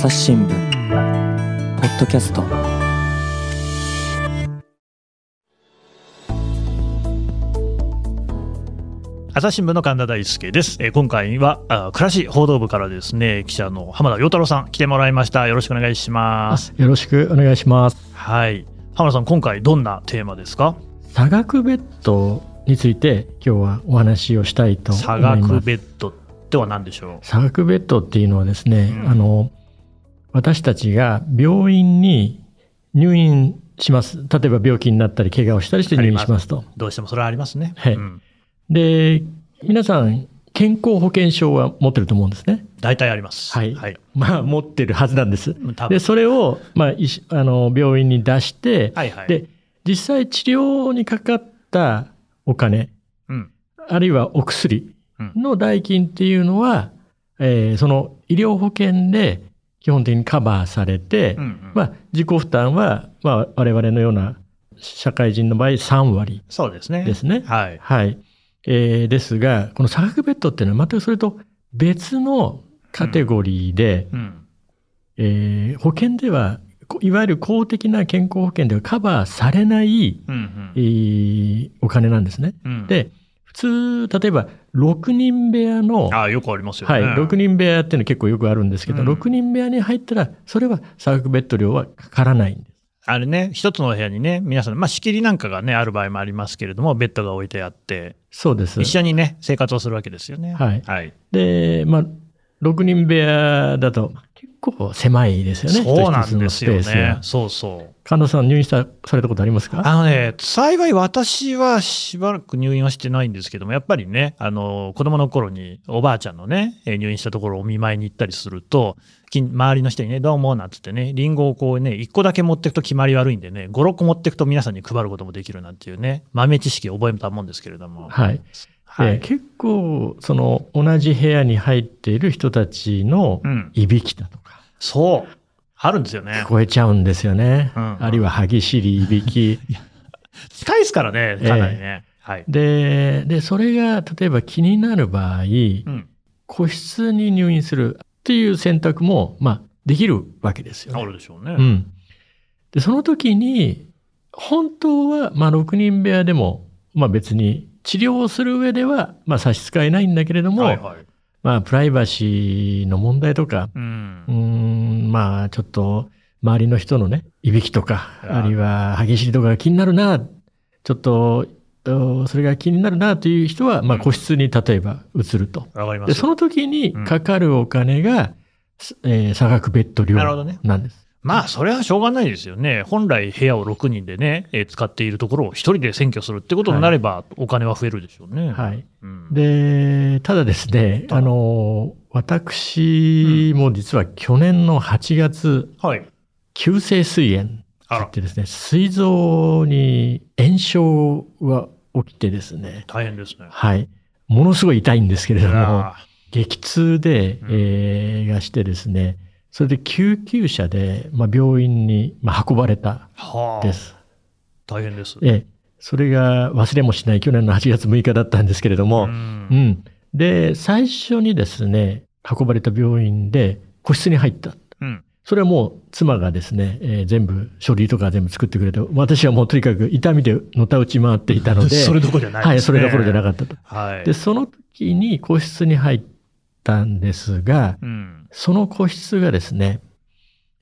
朝日新聞ポッドキャスト朝日新聞の神田大輔です。えー今回はあ暮らし報道部からですね記者の浜田陽太郎さん来てもらいました。よろしくお願いします。よろしくお願いします。はい。浜田さん今回どんなテーマですか？差額ベッドについて今日はお話をしたいと思います。差額ベッドっては何でしょ差額ベッドっていうのはですね、うんあの私たちが病院に入院します。例えば病気になったり怪我をしたりして入院しますと。う？どうしてもそれはありますね。はいうんで、皆さん健康保険証は持ってると思うんですね。大体あります。はいはい。まあ持ってるはずなんです。で、それを、まあ、あの病院に出して、はいはい。で、実際治療にかかったお金、うんあるいはお薬うんの代金っていうのは、えーその医療保険で基本的にカバーされて、うんうんまあ、自己負担は、まあ、我々のような社会人の場合3割そうですね。ですね。はい。はい。えーですが、この差額ベッドっていうのは全くそれと別のカテゴリーで、うんえー保険では、こいわゆる公的な健康保険ではカバーされない、うんえーお金なんですね。うん。で、普通、例えば6人部屋の、ああよくありますよね。はい、6人部屋っていうのは結構よくあるんですけど、うん6人部屋に入ったら、それは差額ベッド料はかからないんです。あれね、一つの部屋にね、皆さん、まあ、仕切りなんかがね、ある場合もありますけれども、ベッドが置いてあって、そうです。一緒にね、生活をするわけですよね。はいはい。で、まあ、6人部屋だと結構狭いですよね。そうなんですよね。そうそう。神田さん入院したされたことありますか？あのね、幸い私はしばらく入院はしてないんですけども、やっぱりね、あの、子供の頃におばあちゃんのね、えー入院したところをお見舞いに行ったりすると、近周りの人にね、どうも、なんつってね、リンゴをこうね、1個だけ持っていくと決まり悪いんでね、5、6個持っていくと皆さんに配ることもできるなんていうね、豆知識を覚えたもんですけれども。はい。はい。で結構、その、同じ部屋に入っている人たちのうん。いびきだとか、そう。あるんですよね聞。こえちゃうんですよね。うんあるいは歯ぎしり、いびき。近いですからね、かなりね。はい。で、で、それが、例えば気になる場合、うん。個室に入院するっていう選択も、まあ、できるわけですよねあるでしょうね。うん。で、その時に、本当は、まあ、6人部屋でも、まあ別に治療をする上では、まあ差し支えないんだけれども、はいはい。まあプライバシーの問題とか、うんうー。ん、まあちょっと、周りの人のね、いびきとか、ああるいは歯ぎしりとかが気になるな、ちょっと、おそれが気になるなという人は、まあ個室に例えば移ると。で、そ。の時にかかるお金が、えー差額ベッド料なるほどねなんです。まあ、それはしょうがないですよね。本来部屋を6人でね、えー使っているところを1人で占拠するってことになれば、お金は増えるでしょうね。はい。うんで、ただですね、あの、私も実は去年の8月、はい。急性膵炎ってですね、膵臓に炎症が起きてですね、大変ですね。はい。ものすごい痛いんですけれども、あ激痛で、うんえーがしてですね、それで救急車で、まあ、病院に、まあ、運ばれたーはあ。です。大変です。ええそれが忘れもしない去年の8月6日だったんですけれども、うんうん。で、最初にですね、運ばれた病院で個室に入った。うん。それはもう妻がですね、えー全部書類とか全部作ってくれて、私はもうとにかく痛みでのたうち回っていたので、それどころじゃないですね。はい、それどころじゃなかったと。はい。で、その時に個室に入ったんですが、うん。その個室がですね、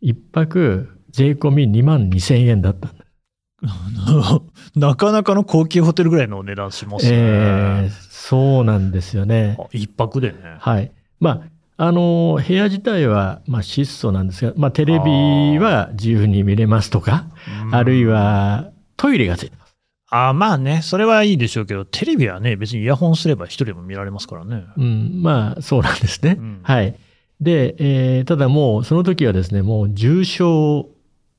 一泊税込み2万2千円だったんです。なかなかの高級ホテルぐらいのお値段しますね。えーそうなんですよね。あ一泊でね。はい。まあ、あの、部屋自体は、まあ、質素なんですが、まあ、テレビは自由に見れますとか、うんあるい。はトイレがついてます。あまあね、それはいいでしょうけど、テレビはね、別にイヤホンすれば一人でも見られますからね。うん、まあ、そうなんですね。うんはい。で、えーただもう、その時はですね、もう重症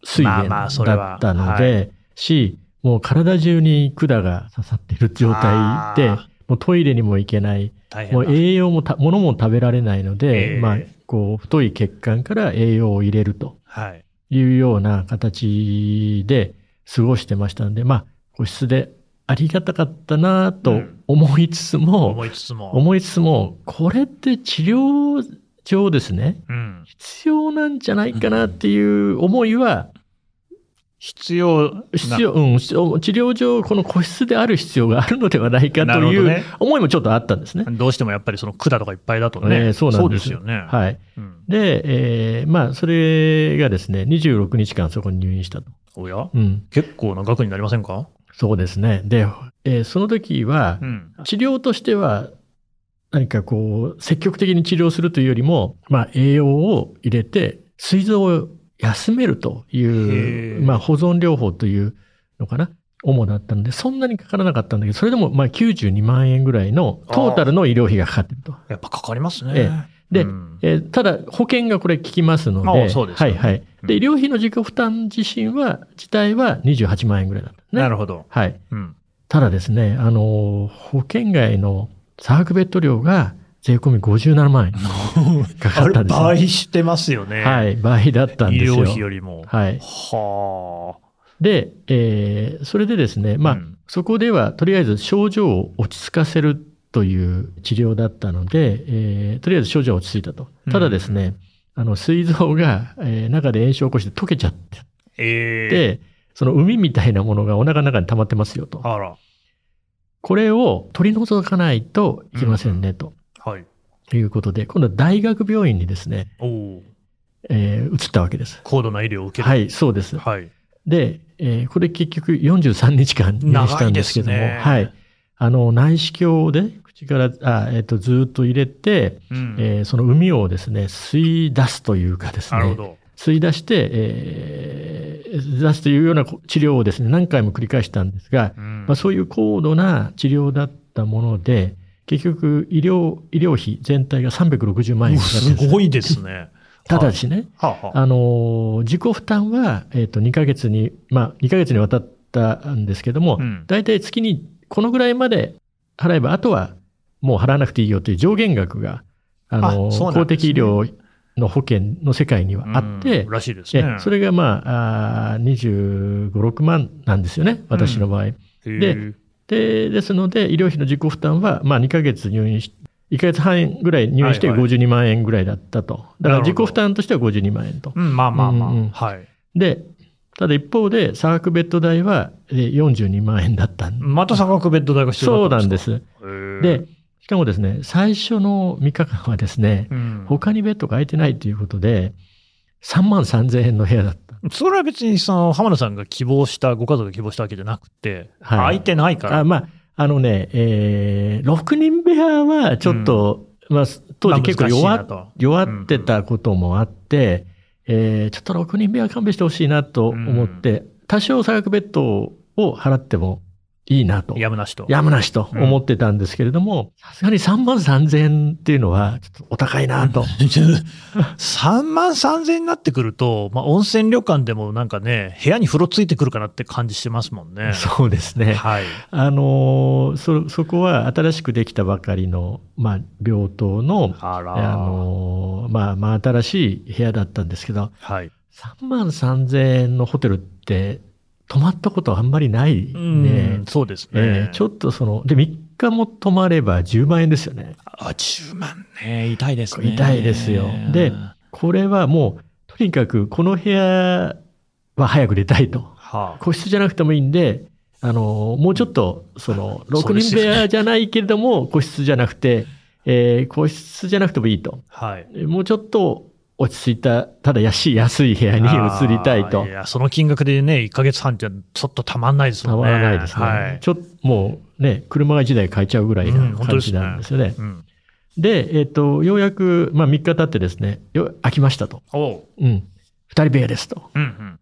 水まあ炎だったのはで、し、もう体中に管が刺さっている状態であ、もうトイレにも行けない、もう。栄養もた、物も食べられないので、ええまあ、こう、太い血管から栄養を入れるとはい。いうような形で過ごしてましたんで、まあ、個室でありがたかったなと思いつつも、思いつつも。思いつつも、これって治療一応ですね、うん。必要なんじゃないかなっていう思いは、必要な。必要、うん、治療上、この個室である必要があるのではないかという思いもちょっとあったんですね。どうしてもやっぱりその管とかいっぱいだとね。えーそうなんですよね。はい。うんで、えーまあ、それがですね、26日間そこに入院したと。おや？うん、結構な額になりませんか？そうですね。で、えーその時はう、ん。治療としては、何かこう、積極的に治療するというよりも、まあ、栄養を入れて、膵臓を休めるといへう、ーまあ、保存療法というのかな。主だったので、そんなにかからなかったんだけど、それでもまあ92万円ぐらいのトータルの医療費がかかってると。やっぱかかりますね。えでうんえーただ、保険がこれ効きますのあで、あそうですよねはいはい。うんで、医療費の自己負担自身は、自体は28万円ぐらいだったね。なるほど。はい。うん。ただですね、あの、保険外のサークベッド料が税込み57万円 かかったんですよ。倍してますよね。はい、倍だったん医ですよ。療費よりも。はい。はで、えーそれでですね、あ。まあ、うんそこではとりあえず症状を落ち着かせるという治療だったので、えーとりあえず症状は落ち着いたと。ただですね、あの、膵臓が、えー中で炎症を起こして溶けちゃって、ええで、その海みたいなものがお腹の中に溜まってますよと。あら。これを取り除かないといけませんね、とはい。いうことで、今度は大学病院にですね、おお。えー移ったわけです。高度な医療を受ける。はい、そうです。はい。で、えーこれ結局43日間入院したんですけども、ねはい。あの、内視鏡で口から、あえっ、と、ずーっと入れて、うん。えーその海をですね、吸い出すというかですね。吸い出して、えー出すというような治療をですね、何回も繰り返したんですが、うんまあ、そういう高度な治療だったもので、結局医療、医療費全体が360万円かかすすごいですね。ただしね、はあ、はあ、あのー、自己負担は、えっ、と、2ヶ月に、まあ、2ヶ月にわたったんですけども、うん大体月にこのぐらいまで払えば、あとはもう払わなくていいよという上限額が、あのね公的医療の保険の世界にはあって、うんらしいですねえ。それがまあ、あー25、6万なんですよね、私の場合。へえでで、ですので、医療費の自己負担は、まあ、2ヶ月入院し、1ヶ月半ぐらい入院してはいはい52万円ぐらいだったと。だから自己負担としては52万円と。うん、まあまあまあ。うんうんはい。で、ただ一方で、サークベッド代はえー42万円だったんまた差額ベッド代が必要そうなんでだったんです。で、で、しかもですね、最初の3日間はですね、うん、他にベッドが空いてないということで、3万3000円の部屋だった。それは別にその浜田さんが希望した、ご家族が希望したわけじゃなくて、はい。空いてないから。あまあ、あのね、えー、6人部屋はちょっと、まあ、当時結構弱,、弱ってたこともあって、えーちょっと6人部屋勘弁してほしいなと思って、多少差額ベッドを払ってもいいなと。やむなしと。やむなしと思ってたんですけれども、さすがに3万3000円っていうのはちょっとお高いなと。3万3000円になってくると、まあ、温泉旅館でもなんかね、部屋に風呂ついてくるかなって感じしてますもんね。そうですね。はい。あのーそ、そこは新しくできたばかりの、まあ、病棟の。あのーまあ、まあ、新しい部屋だったんですけど、はい。3万3000円のホテルって泊まったことあんまりないうん、ね。そうですね。えーちょっとその、で、3日も泊まれば10万円ですよね。あ、10万ね。痛いですね。痛いですよでこれはもう、とにかくこの部屋は早く出たいと。はあ、個室じゃなくてもいいんで、あの、もうちょっと、その、6人部屋じゃないけれども、個室じゃなくて、えー個室じゃなくてもいいと。はい。もうちょっと落ち着いた、ただ安い、安い部屋に移りたいとあー。や、その金額でね、1ヶ月半じゃちょっとたまんないですたもんね。まらないですね。はい。ちょっと、もうね、車が1台買えちゃうぐらいうんな感じ本当ですねなんですよね。うん。で、えっ、と、ようやく、まあ3日経ってですね、よ飽きましたと。おう。うん。二人部屋ですと。うんうん。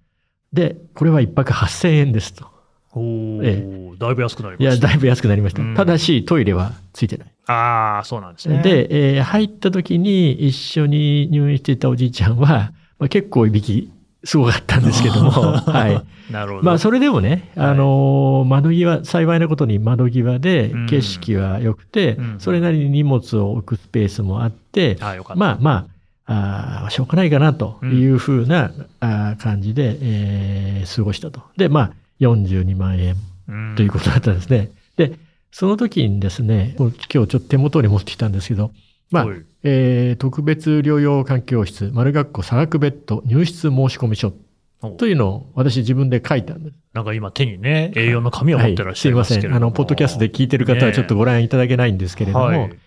で、これは一泊8000円ですと。おお、えだいぶ安くなりいや、ました。だいぶ安くなりました。うんただし、トイレはついてない。ああ、そうなんですね。、で、えー入った時に一緒に入院していたおじいちゃんは、まあ、結構いびきすごかったんですけども、はい。なるほど。まあ、それでもね、はいあのー窓際、幸いなことに窓際でうん景色は良くて、うんそれなりに荷物を置くスペースもあって、ああ、よかった。まあまあ、あーしょうがないかなというふうな、あー感じで、えー過ごしたと。で、まあ、42万円うんということだったんですね。で、その時にですね、今日ちょっと手元に持ってきたんですけど、まあはいえー特別療養環境室、丸学校差額ベッド入室申込書おというのを私自分で書いたんです。なんか今手にね、A4 の紙を持ってらっしゃいすいますせん。まけれども。あの、ポッドキャストで聞いてる方はちょっとご覧いただけないんですけれども、はい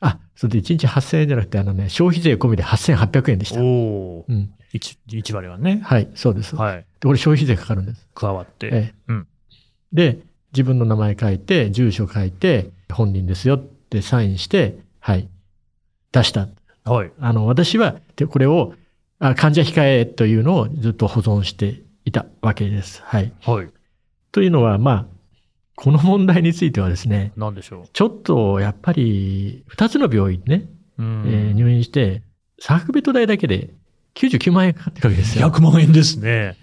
あ、それで1日8000円じゃなくて、あのね、消費税込みで8800円でした。おうん。一一割はね。はい、そうです。はい。でこれ消費税かかるんです。加わって。ええうん。で、自分の名前書いて、住所書いて、本人ですよってサインして、はい、出した。はい。あの、私は、でこれを、あ患者控えというのをずっと保存していたわけです。はい。はい。というのは、まあ、この問題についてはですね、なんでしょちょっとやっぱり、二つの病院ね、う。うん。えー入院して、サークベッド代だけで99万円かかってるわけですよ。100万円ですね。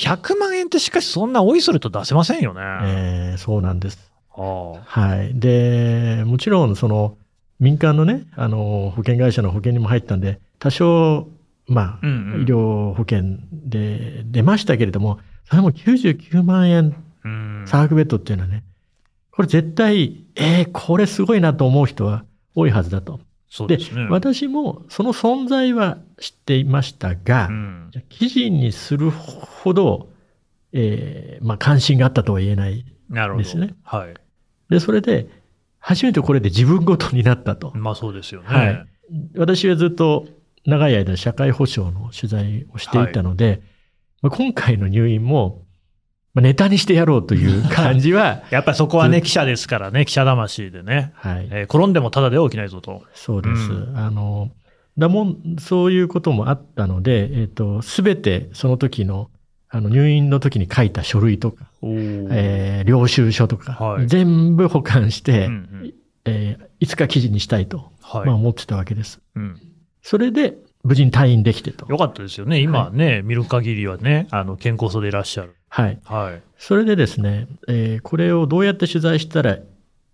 100万円ってしかしそんなおいそれと出せませんよね。えーそうなんです。ははい。で、もちろん、その、民間のね、あの、保険会社の保険にも入ったんで、多少、まあ、うんうん医療保険で出ましたけれども、それも99万円あ。うん。サークベッドっていうのはね、これ絶対、えー、これすごいなと思う人は多いはずだと。でそうですね。私もその存在は知っていましたが、うん。記事にするほど、えーまあ、関心があったとは言えない。ですねはい。で、それで、初めてこれで自分ごとになったと。まあそうですよね。はい私はずっと長い間社会保障の取材をしていたので、まあ今回の入院も、まあネタにしてやろうという 感じは、やっぱりそこはね、記者ですからね、記者魂でね。はい、えー転んでもただでは起きないぞと。そうです。うあの、だもん、そういうこともあったので、えっ、と、すべてその時の、あの、入院の時に書いた書類とか、えー領収書とか、はい全部保管して、うんうんえーいつか記事にしたいと、はい。まあ思ってたわけです。うんそれで、無事に退院できてと。よかったですよね。今ね、見る限りはね、あの、健康そうでいらっしゃる。はい。はい。それでですね、えーこれをどうやって取材したらい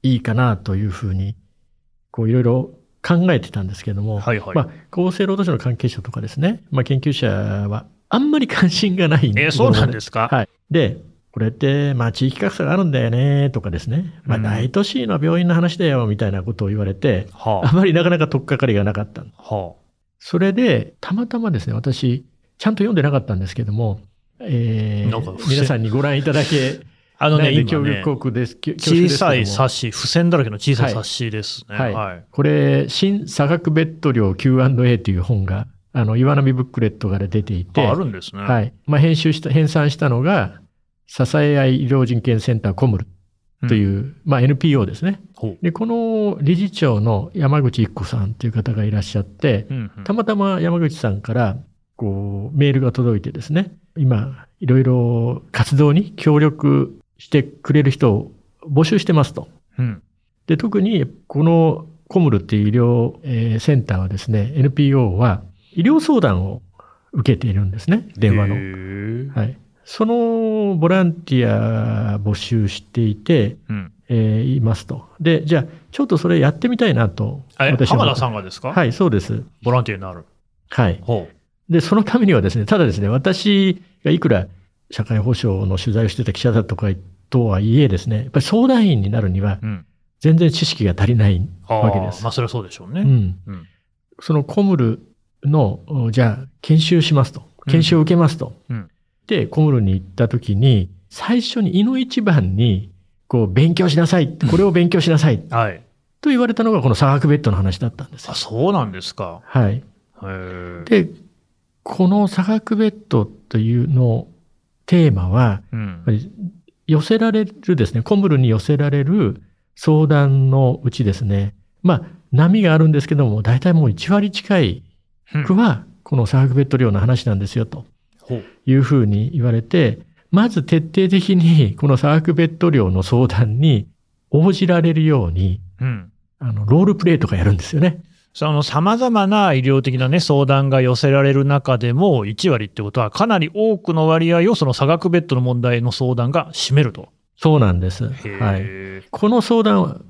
いかなというふうに、こういろいろ考えてたんですけども、はいはい。まあ、厚生労働省の関係者とかですね、まあ、研究者はあんまり関心がないえーそうなんですか？はい。で、これって、まあ、地域格差があるんだよね、とかですね、まあ、うん大都市の病院の話だよ、みたいなことを言われて、はあまりなかなか取っかかりがなかった。あ。はそれで、たまたまですね、私、ちゃんと読んでなかったんですけども、えー皆さんにご覧いただけあ。あのね、今ね、小さい冊子、付箋だらけの小さい冊子ですね。はいはい。これ、新差額ベッド料 Q&A という本が、あの、岩波ブックレットから出ていて、ああるんですね。。はいい。まあ、編集した、編纂したのが、支え合い医療人権センターコムルというう、まあ、NPO ですね。で、この理事長の山口一子さんという方がいらっしゃって、うんうんたまたま山口さんから、こう、メールが届いてですね、今、いろいろ活動に協力してくれる人を募集してますと。うん。で、特にこのコムルっていう医療、えーセンターはですね、NPO は医療相談を受けているんですね、電話のはい。そのボランティア募集していて、うん。えーいますと。で、じゃあ、ちょっとそれやってみたいなと。え、私は浜田さんがですか？はい、そうです。ボランティアになる。はい。ほで、そのためにはですね、ただですね、私がいくら社会保障の取材をしてた記者だとかとはいえですね、やっぱり相談員になるにはう。うん。全然知識が足りないあわけですあ、まあそれはそうでしょうね。うん。うん。そのコムルの、おじゃあ、研修しますと。研修を受けますと。うんで、コムルに行った時に、最初に、胃の一番に、こう、勉強しなさい。これを勉強しなさい。はい。と言われたのが、この差額ベッドの話だったんですよあ、。そうなんですか。はい。で、この差額ベッドというのテーマは、うん寄せられるですね、コムルに寄せられる相談のうちですね、まあ、波があるんですけども、大体もう1割近いうんくは、この差額ベッド量の話なんですよ、とほう。いうふうに言われて、まず徹底的に この差額ベッド量の相談に応じられるように、うん。あの、ロールプレイとかやるんですよね。その様々な医療的なね、相談が寄せられる中でも、1割ってことは、かなり多くの割合をその差額ベッドの問題の相談が占めると。そうなんです。へはい。え。この相談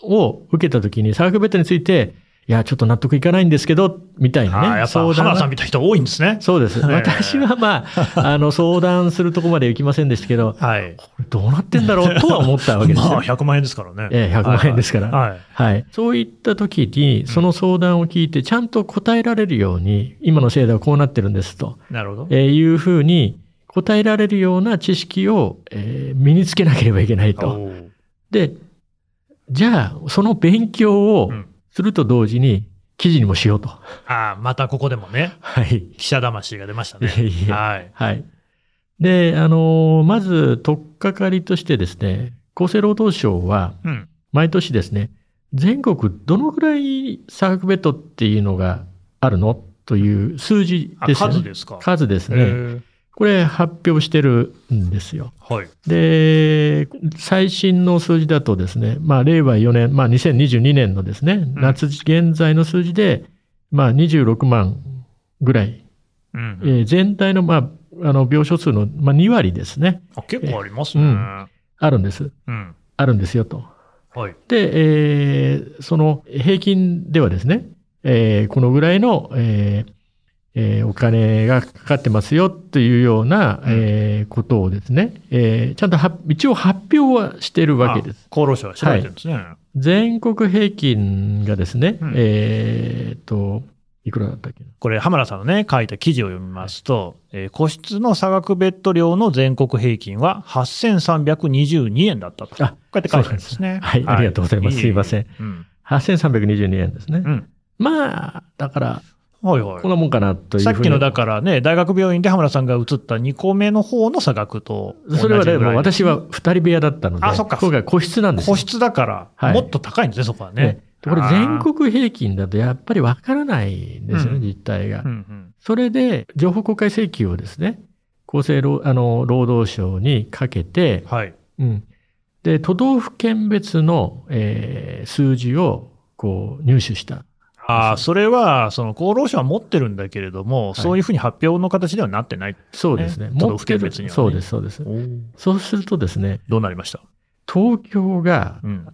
を受けたときに、差額ベッドについて、いや、ちょっと納得いかないんですけど、みたいなね。やっぱさんみたいな人多いんですね。そうです。ええ私はまあ、あの、相談するとこまで行きませんでしたけど、はい。これどうなってんだろうとは思ったわけですよ。まあ、100万円ですからね。ええ100万円ですからはい。はい。そういった時に、その相談を聞いて、ちゃんと答えられるように、今の制度はこうなってるんですと、なるほど。えーいうふうに答えられるような知識を、えー身につけなければいけないと。で、じゃあ、その勉強をうんすると同時に、記事にもしようと。ああ、またここでもね、はい。記者魂が出ましたね。いえいえはい。はい。で、あのーまず、とっかかりとしてですね、厚生労働省は、うん。毎年ですね、全国どのぐらい差額ベッドっていうのがあるのという数字あ、ですよね。数ですか。数ですね。これ発表してるんですよ。はい。で、最新の数字だとですね、まあ、令和4年、まあ、2022年のですね、夏現在の数字で、まあ、26万ぐらい、うんえー全体の、まあ、あの、病床数の、まあ、2割ですね、あ結構ありますね。ううんん。あるんです。あるんですよと。はい。で、えーその平均ではですね、えーこのぐらいの、えーえーお金がかかってますよというような、うんえーことをですね、えーちゃんとは一応発表はしてるわけです。あ厚労省は調べてるんですね。全国平均がですね、うんえーっと、いくらだったっけな？これ、浜田さんのね、書いた記事を読みますと、えー個室の差額ベッド量の全国平均は8322円だったと。こうあやって書いてあるんですね。はいありがとうございますええすいません。うん。8322円ですね。うん。まあ、だから、はいはいこん。なもんかなという。さっきのだからね、大学病院で浜田さんが移った2個目の方の差額とそれはね、もう私は二人部屋だったので、あそっか今回個室なんですよ個室だから、はいもっと高いんですね、そこはねね。これ全国平均だとやっぱりわからないんですよね、うん実態がうん。うんそれで、情報公開請求をですね、厚生労あの労働省にかけて、はい。うん。で、都道府県別の、えー数字をこう入手した。ああ、それは、その厚労省は持ってるんだけれども、いそういうふうに発表の形ではなってない。そうですね。ね都道府県別にはねそうです、そうです。そうするとですね、どうなりました？東京が、うん。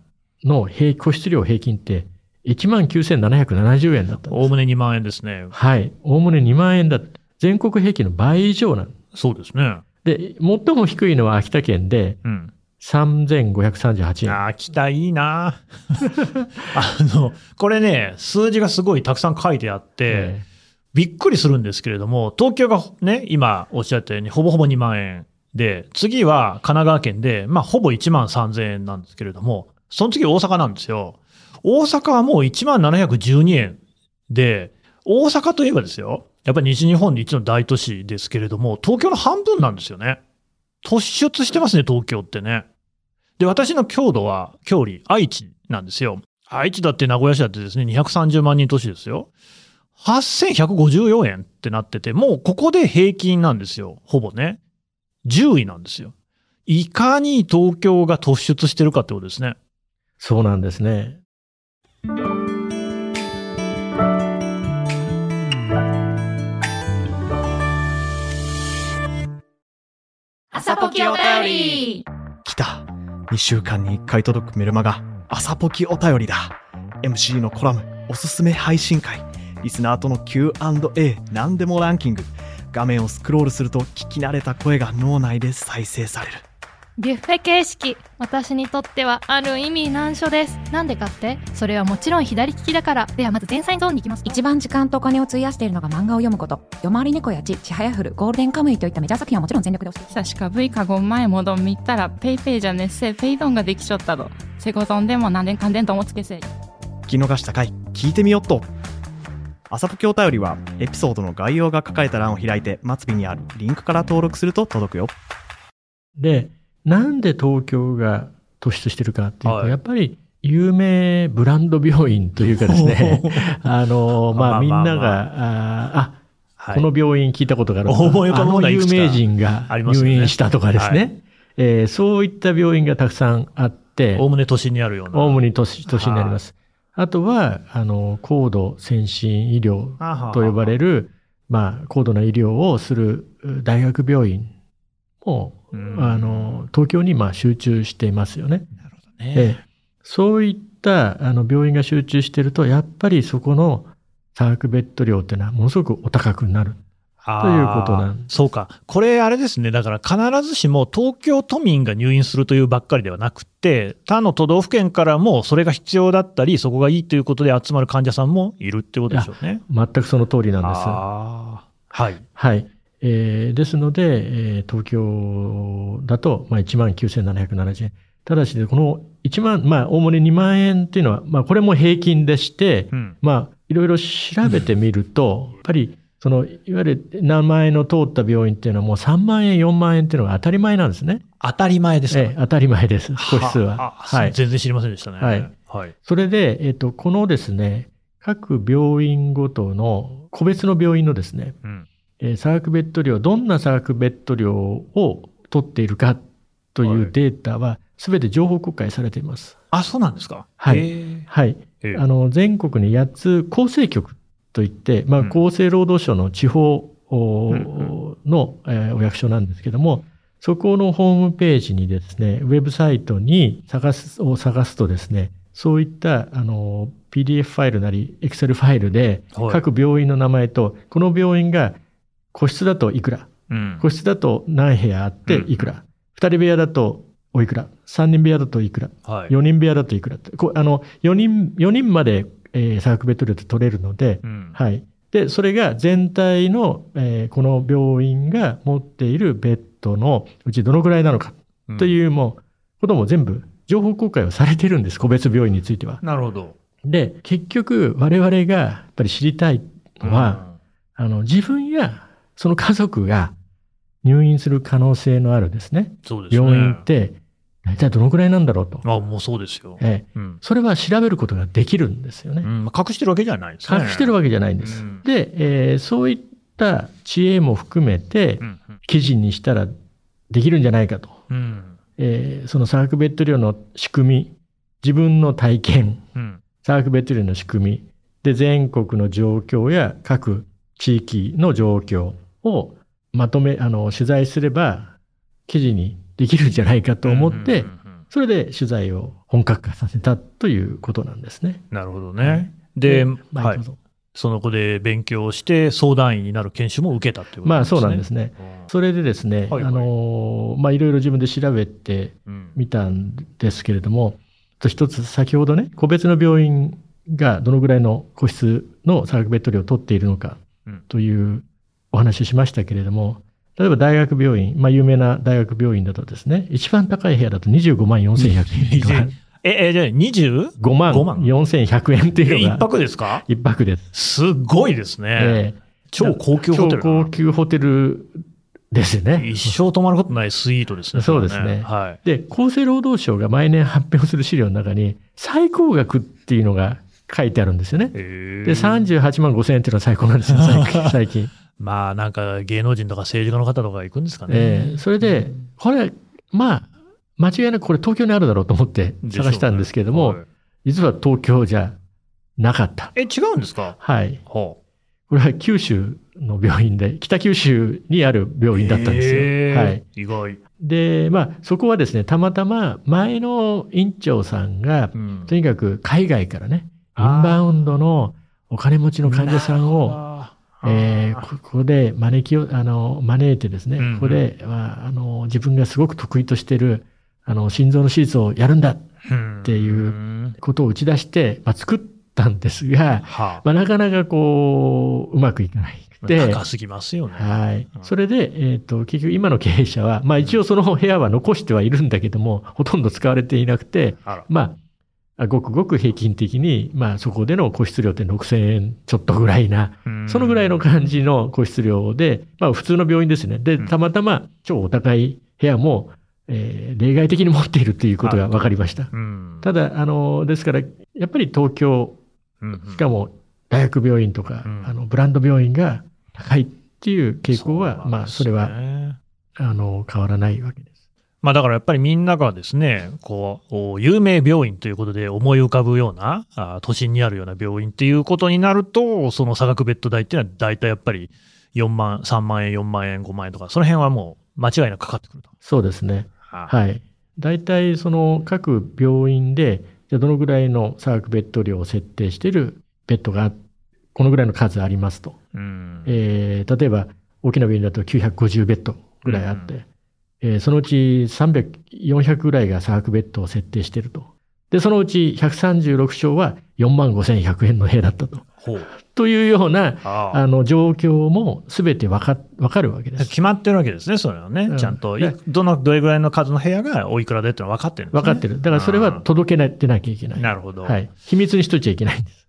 の平個室料平均って19,770円だったんです。おおむね2万円ですね。はい。おおむね2万円だ。全国平均の倍以上なんそうですね。で、最も低いのは秋田県でうん。3538円。ああ、期待いいな あの、これね、数字がすごいたくさん書いてあって、えびっくりするんですけれども、東京がね、今おっしゃったように、ほぼほぼ2万円で、次は神奈川県で、まあ、ほぼ1万3000円なんですけれども、その次大阪なんですよ。大阪はもう1万712円で、大阪といえばですよ、やっぱり西日本で一の大都市ですけれども、東京の半分なんですよね。突出してますね、東京ってね。で、私の郷土は、郷里、愛知なんですよ。愛知だって名古屋市だってですね、230万人都市ですよ。8154円ってなってて、もうここで平均なんですよ。ほぼね。10位なんですよ。いかに東京が突出してるかってことですね。そうなんですね。ポキお便り。来た。2週間に1回届くメルマガ。朝ポキお便りだ。MC のコラムおすすめ配信会。リスナーとの Q&A 何でもランキング。画面をスクロールすると聞き慣れた声が脳内で再生される。ビュッフェ形式私にとってはある意味難所です。なんでかって？それはもちろん左利きだから。ではまず前菜ゾーンに行きます。一番時間とお金を費やしているのが漫画を読むこと。夜回り猫やちちはやふるゴールデンカムイといったメジャー作品はもちろん全力で押してさしか V かご前もどんみたらペイペイじゃねっせペイドンができちょったどせごぞんでも何年かんでんともつけせ聞き逃したかい聞いてみよっと。朝ポケお便りはエピソードの概要が書かれた欄を開いて末尾にあるリンクから登録すると届くよ。でなんで東京が突出してるかっていうと、はい。やっぱり有名ブランド病院というかですね、あの、まあ、みんなが、あーあ、はい。この病院聞いたことがある思い浮かぶもの有名人が。入院したとかですね。はえーそういった病院がたくさんあって、おおむね都心にあるような。大むに都市都市になります。あとは、あの、高度先進医療と呼ばれる、まあ、高度な医療をするう大学病院も、うんあの、東京にまあ集中していますよね。なるほどね。ええそういったあの病院が集中してると、やっぱりそこの差額ベッド料っていうのはものすごくお高くなる。ということなんそうか。これあれですね。だから必ずしも東京都民が入院するというばっかりではなくて、他の都道府県からもそれが必要だったり、そこがいいということで集まる患者さんもいるってことでしょうね。全くその通りなんです。はい。はい。えーですので、えー東京だと、まあ、1万9770円。ただし、この1万、まあ、大盛り2万円っていうのは、まあ、これも平均でして、うん。まあ、いろいろ調べてみると、やっぱり、その、いわゆる名前の通った病院っていうのはもう3万円、4万円っていうのが当たり前なんですね。当たり前ですか、ええ当たり前です。個室は。あはい。全然知りませんでしたね。はい。はい。それで、えっ、と、このですね、各病院ごとの、個別の病院のですね、うん。えー差額ベッド料、どんな差額ベッド料を取っているかといはうデータは、すべて情報公開されています。あ、そうなんですか？はい。はい。ええ。あの、全国に8つ厚生局といって、まあ、うん。厚生労働省の地方おうんの、えーお役所なんですけども、そこのホームページにですね、ウェブサイトに探す、を探すとですね、そういった、あの、PDF ファイルなり、Excel ファイルで、はい。各病院の名前と、この病院が個室だといくら、うん。個室だと何部屋あっていくら、二人部屋だとおいくら、三人部屋だといくら、はい。4人部屋だといくらって、こうあの4人 ,4 人まで、えー、差額ベッド料って取れるので、うん。はい、でそれが全体の、えーこの病院が持っているベッドのうちどのくらいなのかとういうもうことも全部情報公開をされてるんです、個別病院については。ん。なるほど。で、結局、我々がやっぱり知りたいのは、あの自分やその家族が入院する可能性のあるですね、すね。病院って、大体どのくらいなんだろうと。あ、もうそうですよ。ええうん。それは調べることができるんですよね。うん、まあ隠してるわけじゃないですね。隠してるわけじゃないんです。うんで、えーそういった知恵も含めてう、ん。記事にしたらできるんじゃないかと。うん。えーその差額ベッド料の仕組み、自分の体験、うん。差額ベッド料の仕組み、で、全国の状況や各地域の状況をまとめ、あの、取材すれば、記事にできるんじゃないかと思ってうんうん、うんうんそれで取材を本格化させたということなんですね。なるほどね。で、はいその子で勉強して相談員になる研修も受けたっていうことまあですね。そうなんですね。うんそれでですね、はいはいあのーまあいろいろ自分で調べてうん。みたんですけれども、と一つ先ほどね、個別の病院がどのぐらいの個室の差額ベッド料を取っているのかうんというお話をしましたけれども、例えば大学病院、まあ有名な大学病院だとですね、一番高い部屋だと25万4100円とか、え、え、じゃあ 20? 5万5万4100円ってえ、いうのが、一泊ですか？一泊です。すごいですね。ええ超高級ホテル。超高級ホテルですよね。一生泊まることないスイートですね。そうですねれははい。で、厚生労働省が毎年発表する資料の中に、最高額っていうのが書いてあるんですよね。で、38万5千円っていうのは最高なんですよ、最近。まあなんか芸能人とか政治家の方とか行くんですかね。ええそれで、これ、まあ、間違いなくこれ東京にあるだろうと思って探したんですけれども、はい実は東京じゃなかった。え、違うんですか？はい。はこれは九州の病院で、北九州にある病院だったんですよ。へーはい。意外。で、まあ、そこはですね、たまたま前の院長さんが、うんとにかく海外からね、インバウンドのお金持ちの患者さんを、あえーこここで招きを、あの、招いてですね、うんうん。ここで、まあ、あの、自分がすごく得意としている、あの、心臓の手術をやるんだっーていううん。ことを打ち出して、まあ、作ったんですが、はまあ、なかなかこう、うまくいかないあ、で、高すぎますよね。はい。うん。それで、えっ、と、結局今の経営者は、まあ一応その部屋は残してはいるんだけども、ほとんど使われていなくて、あら。まあ、ごくごく平均的に、まあそこでの個室料って6000円ちょっとぐらいな、うんそのぐらいの感じの個室料で、まあ普通の病院ですね。で、うんたまたま超お高い部屋も、えー例外的に持っているということが分かりました。うん。ただ、あの、ですから、やっぱり東京、しかも大学病院とか、うんあのブランド病院が高いっていう傾向は、まあそれはあの変わらないわけです。まあだからやっぱりみんながですね、こう、お有名病院ということで思い浮かぶような、あ都心にあるような病院っていうことになると、その差額ベッド代っていうのは大体やっぱり4万、3万円、4万円、5万円とか、その辺はもう間違いなくかかってくると。そうですね。ははい。大体その各病院でじゃあどのぐらいの差額ベッド量を設定しているベッドが、このぐらいの数ありますと。うんえー例えば、大きな病院だと950ベッドぐらいあって、えーそのうち300、400ぐらいが差額ベッドを設定していると。で、そのうち136床は4万5100円の部屋だったと。というような、ああの、状況も全てわか、わかるわけです。決まってるわけですね、それはね。うんちゃんと、どの、どれぐらいの数の部屋がおいくらでってのは分かってるんですね。わかってる。だからそれは届けないてなきゃいけない。なるほど。はい。秘密にしといちゃいけないんです。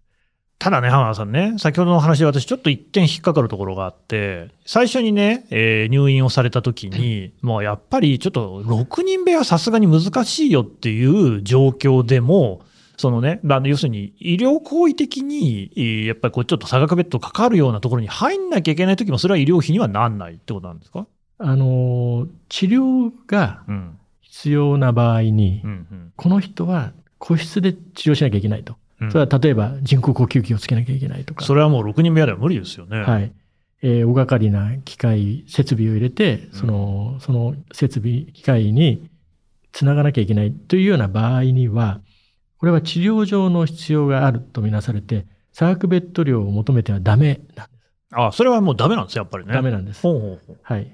ただね、浜田さんね、先ほどの話で私ちょっと一点引っかかるところがあって、最初にね、えー入院をされた時に、もうやっぱりちょっと6人部屋はさすがに難しいよっていう状況でも、そのね、要するに医療行為的に、えーやっぱりこうちょっと差額ベッドかかるようなところに入んなきゃいけない時も、それは医療費にはなんないってことなんですか？あの、治療がうん。必要な場合に、うんうん。この人は個室で治療しなきゃいけないと。うんそれは例えば人工呼吸器をつけなきゃいけないとか。それはもう6人部屋では無理ですよね。はい。えー大掛かりな機械、設備を入れて、その、その設備、機械につながなきゃいけないというような場合には、これは治療上の必要があるとみなされて、差額ベッド量を求めてはダメなんです。あ、それはもうダメなんですよ、やっぱりね。ダメなんです。ほうほうほう。はい。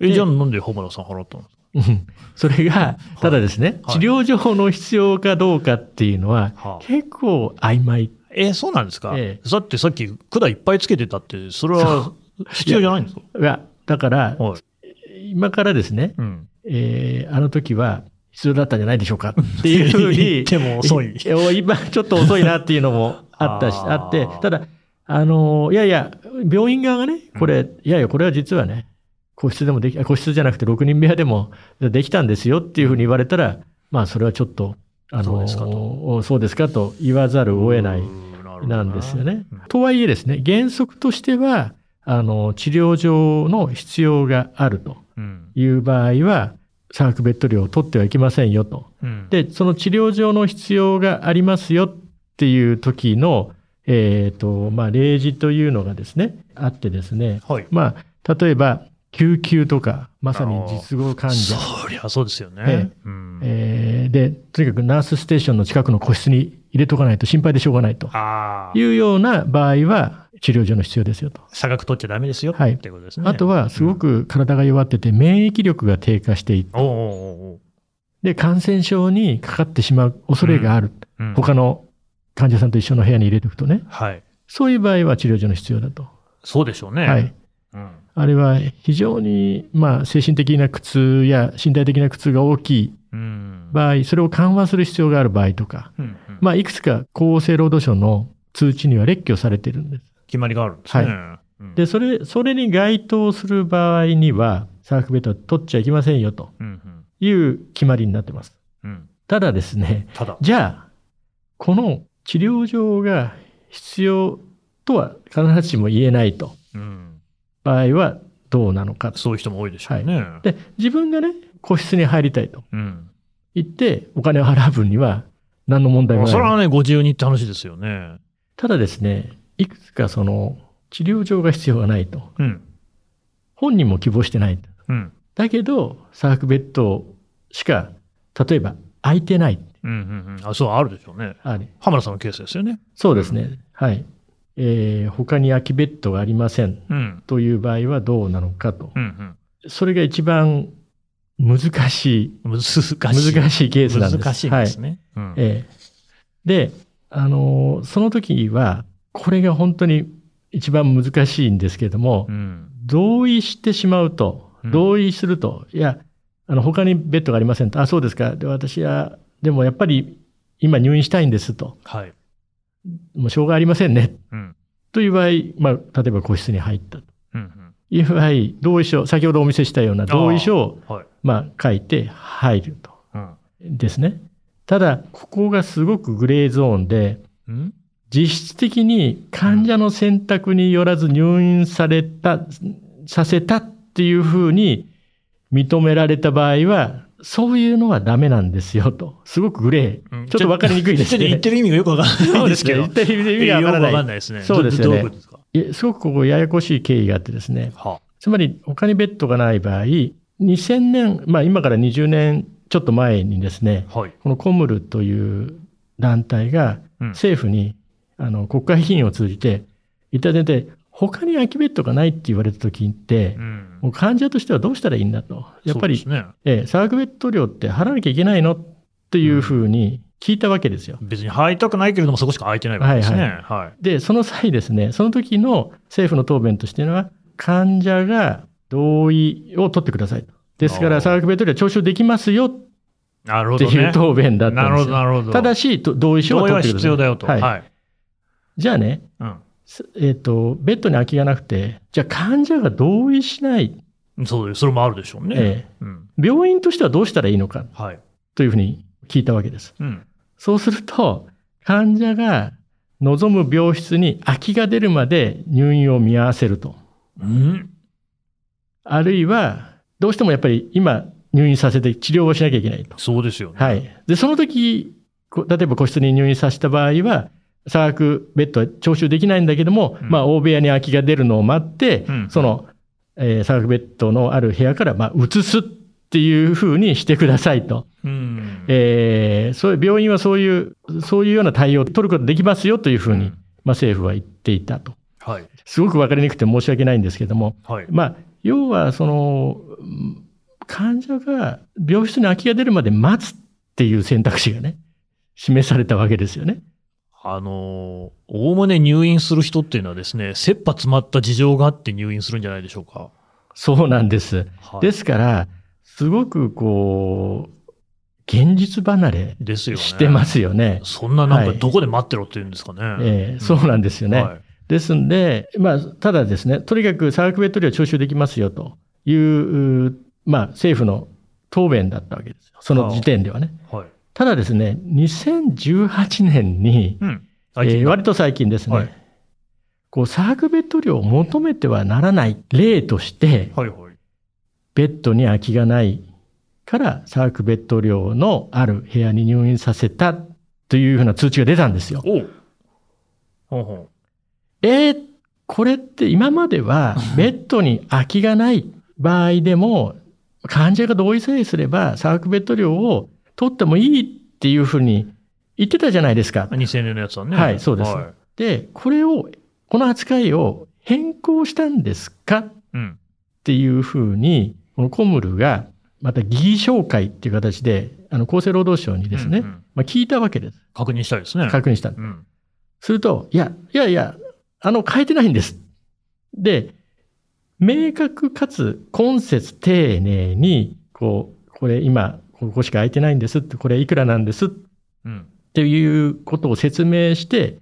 え、でじゃあなんで浜田さん払ったんです それが、ただですね、はい。治療上の必要かどうかっていうのは、はあ。結構曖昧。えそうなんですか、えだってさっき管いっぱいつけてたって、それは必要じゃないんですか？いや、だから、はい。今からですね、うん。えーあの時は必要だったんじゃないでしょうかっていうふうに。言っても遅い。や今ちょっと遅いなっていうのも あったし、あって、ただ、あの、いやいや、病院側がね、これ、いやいや、これは実はね、個室でもでき、あ個室じゃなくて6人部屋でもできたんですよっていうふうに言われたら、まあ、それはちょっと、あの、そうですかとそうですかと言わざるを得ない。なんですよね。とはいえですね、原則としては、あの、治療上の必要があるとうん。いう場合は、差額ベッド量を取ってはいけませんよと。うん。で、その治療上の必要がありますよっていう時の、えっ、と、まあ、例示というのがですね、あってですね、はい。まあ、例えば、救急とか、まさに実後患者、そりゃそうですよね。えうんえーで、とにかくナースステーションの近くの個室に入れとかないと心配でしょうがないとい。うような場合は、治療上の必要ですよと。差額取っちゃダメですよはいってことですね。あとは、すごく体が弱ってて、免疫力が低下していて、おうおうおうおうで、感染症にかかってしまう恐れがある。うん他の患者さんと一緒の部屋に入れておくとね。はい。そういう場合は治療所の必要だと。そうでしょうね。はい。うん。あれは非常に、まあ、精神的な苦痛や身体的な苦痛が大きいうん。場合、それを緩和する必要がある場合とか、うんうんまあ、いくつか厚生労働省の通知には列挙されているんです。決まりがあるんですね。はうんで、それ、それに該当する場合には、サークベッドは取っちゃいけませんよとうんうんいう決まりになってます。うん。ただですね、ただ。じゃあ、この治療上が必要とは必ずしも言えないとうん。場合はどうなのかと。そういう人も多いでしょうね。で、自分がね、個室に入りたいとうん。言ってお金を払う分には何の問題もない。それはね、ご自由にって話ですよね。ただですね、いくつかその治療上が必要がないと。うん。本人も希望してない。うん。だけど、サークベッドしか、例えば空いてない。うんうんうん。あ、そう、あるでしょうね。浜田さんのケースですよね。そうですね。はい。えー他に空きベッドがありませんうん。という場合はどうなのかと。うんそれが一番難しい、うん。難しい。難しいケースなんです。難しいんですね。うんはい。ええで、あのーその時は、これが本当に一番難しいんですけれども、うん。同意してしまうと、うん同意すると、いや、あの、他にベッドがありませんと、あ、そうですか。で、私は、でもやっぱり今入院したいんですと、はい。もうしょうがありませんね。うん。という場合、まあ、例えば個室に入ったとうんうん。いう場合、同意書、先ほどお見せしたような同意書を、はい。まあ、書いて入ると。うん。ですね。ただ、ここがすごくグレーゾーンで、うん？実質的に患者の選択によらず入院された、させたっていうふうに認められた場合は、そういうのはダメなんですよと。すごくグレー。うんちょっとわかりにくいですちょっと言ねっ。てる意味がよくわからないんですけど。言ってる意味がわからないよくわかんないですね。そうですよねういうすごくここややこしい経緯があってですね。はつまり他にベッドがない場合、2000年、まあ今から20年ちょっと前にですね、はい。このコムルという団体がうん政府に、あの国会議員を通じて言った点で、他に空きベッドがないって言われた時って、うんもう患者としてはどうしたらいいんだと。やっぱり、ね。ええ、差額ベッド料って払わなきゃいけないのっていうふうに聞いたわけですよ。別に入りたくないけれども、そこしか空いてないわけですね。ははい。で、その際ですね、その時の政府の答弁としては、患者が同意を取ってくださいと。ですから、あー差額ベッド料は徴収できますよっなるほどね。ていう答弁だったなんるほど、ですよ。なるほど。ただし、と同意書同意はは取ってください。必要だよと。はい。はい。じゃあね、うすえっ、と、ベッドに空きがなくて、じゃあ患者が同意しない、ん。そうです。それもあるでしょうね。えうん。え病院としてはどうしたらいいのかはい。というふうに聞いたわけです。うん。そうすると、患者が望む病室に空きが出るまで入院を見合わせると。うん。あるいは、どうしてもやっぱり今入院させて治療をしなきゃいけないと。そうですよね。はい。で、その時、こ例えば個室に入院させた場合は、差額ベッドは徴収できないんだけども、うんまあ、大部屋に空きが出るのを待って、うんその、えー差額ベッドのある部屋から、まあ、移すっていうふうにしてくださいと。うん。えーそういう、病院はそういう、そういうような対応を取ることができますよというふうに、うんまあ、政府は言っていたと。はい。すごく分かりにくくて申し訳ないんですけども、はい。まあ、要は、その、うん患者が病室に空きが出るまで待つっていう選択肢がね、示されたわけですよね。あのー、おおむね入院する人っていうのはですね、切羽詰まった事情があって入院するんじゃないでしょうか。そうなんです。はい、ですから、すごくこう、現実離れですよね。してますよね。そんななんかはいどこで待ってろって言うんですかね。ええそうなんですよね。はいですんで、まあ、ただですね、とにかく差額ベッド料徴収できますよという、うまあ、政府の答弁だったわけですよ。その時点ではね。はい。ただですね、2018年に、うん。えー割と。と最近ですね、はいこう、差額ベッド料を求めてはならない例として、はいはい。ベッドに空きがないから差額ベッド料のある部屋に入院させたというふうな通知が出たんですよ。おうほうほえーこれって今まではベッドに空きがない場合でも患者が同意さえすれば差額ベッド料を取ってもいいっていうふうに言ってたじゃないですかう。。2000年のやつはね。はいそうですはいで、これを、この扱いを変更したんですか？っうん。ていうふうに、このコムルが、また疑義紹介っていう形で、あの、厚生労働省にですね、うんうんまあ、聞いたわけです。確認したいですね。確認した。うん。すると、いや、いやいや、あの、変えてないんです。で、明確かつ根節丁寧に、こう、これ今、ここしか空いてないんですって、これいくらなんですって。いうことを説明して、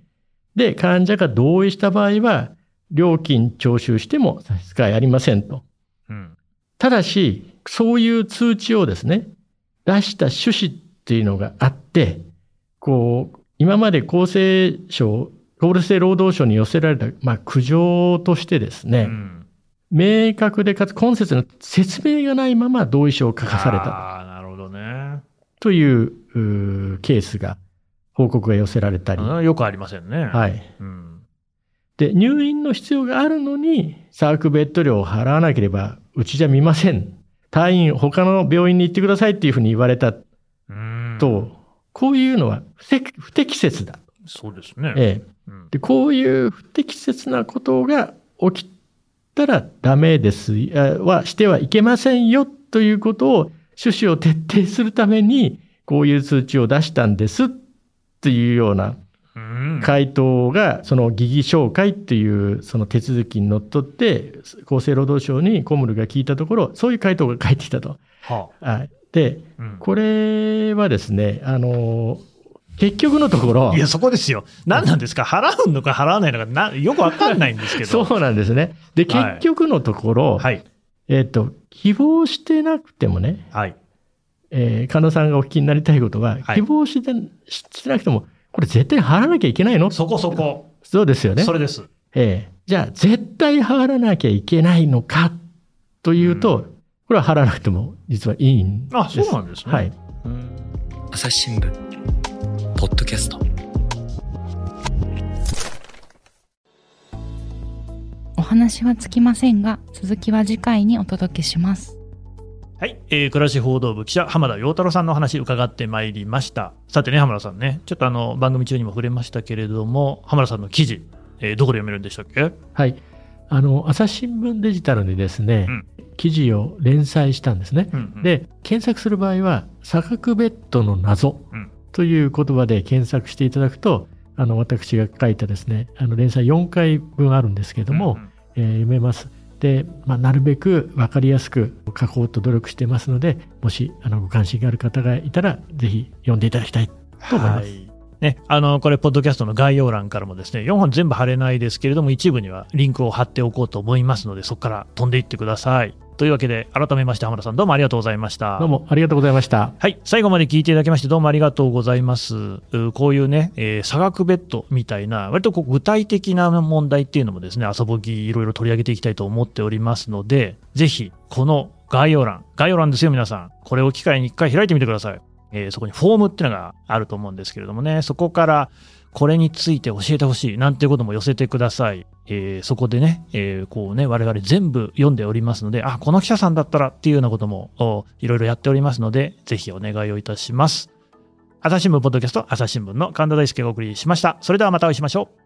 で、患者が同意した場合は、料金徴収しても差し支えありませんと。うん。ただし、そういう通知をですね、出した趣旨っていうのがあって、こう、今まで厚生省、厚生労働省に寄せられた、まあ、苦情としてですね、うん。明確でかつ根節の説明がないまま同意書を書かされたね。というケースが、報告が寄せられたり、うんよくありませんね。はい。うん。で、入院の必要があるのに、サークベッド料を払わなければ、うちじゃ見ません。退院、他の病院に行ってくださいっていうふうに言われたうん。と、こういうのは不適不適切だ。そうですね。ええうんで、こういう不適切なことが起きたらダメです、あはしてはいけませんよということを趣旨を徹底するために、こういう通知を出したんですっていうようなうん回答が、その疑義紹介っていうその手続きにのっとって、厚生労働省にコムルが聞いたところ、そういう回答が返ってきたと。ははいで、あうんこれはですね、あの、結局のところい、や、そこですよ。何なんですか？払うのか払わないのかな、よくわかんないんですけど。そうなんですね。で、はい結局のところ、はい。えっ、と、希望してなくてもね、はい。えー神田さんがお聞きになりたいことは、はい希望してしてなくても、これ絶対払わなきゃいけないの？そこそこ。そうですよね。それです。ええじゃあ、絶対払わなきゃいけないのか？というと、うんこれは払わなくても実はいいんです。あそうなんですねはい。うん朝日新聞ポッドキャスト話はつきませんが、続きは次回にお届けします。はい、えー、暮らし報道部記者浜田陽太郎さんのお話伺ってまいりましたさてね浜田さんねちょっとあの番組中にも触れましたけれども浜田さんの記事、えーどこで読めるんでしたっけ？はい。あの、朝日新聞デジタルにですね、うん記事を連載したんですね。うんうんで、検索する場合は、サカクベッドの謎うんという言葉で検索していただくと、あの、私が書いたですね、あの、連載4回分あるんですけれども、うんうんえ読めます。で、まあ、なるべく分かりやすく書こうと努力してますので、もし、あの、ご関心がある方がいたら、ぜひ読んでいただきたいと思います。はいね、あのこれ、ポッドキャストの概要欄からもですね4本全部貼れないですけれども、一部にはリンクを貼っておこうと思いますので、そこから飛んでいってください。というわけで、改めまして、浜田さん、どうもありがとうございました。どうもありがとうございました。はい、最後まで聞いていただきましてどうもありがとうございます。うこういうね、えー、差額ベッドみたいな、割とこう具体的な問題っていうのもですね、遊ぼぎいろいろ取り上げていきたいと思っておりますので、ぜひ、この概要欄、概要欄ですよ皆さん、これを機会に一回開いてみてください。えーそこにフォームっていうのがあると思うんですけれどもね、そこからこれについて教えてほしいなんていうことも寄せてください。えーそこでね、えーこうね、我々全部読んでおりますので、あ、この記者さんだったらっていうようなこともいろいろやっておりますので、ぜひお願いをいたします。朝日新聞ポッドキャスト、朝日新聞の神田大輔がお送りしました。それではまたお会いしましょう。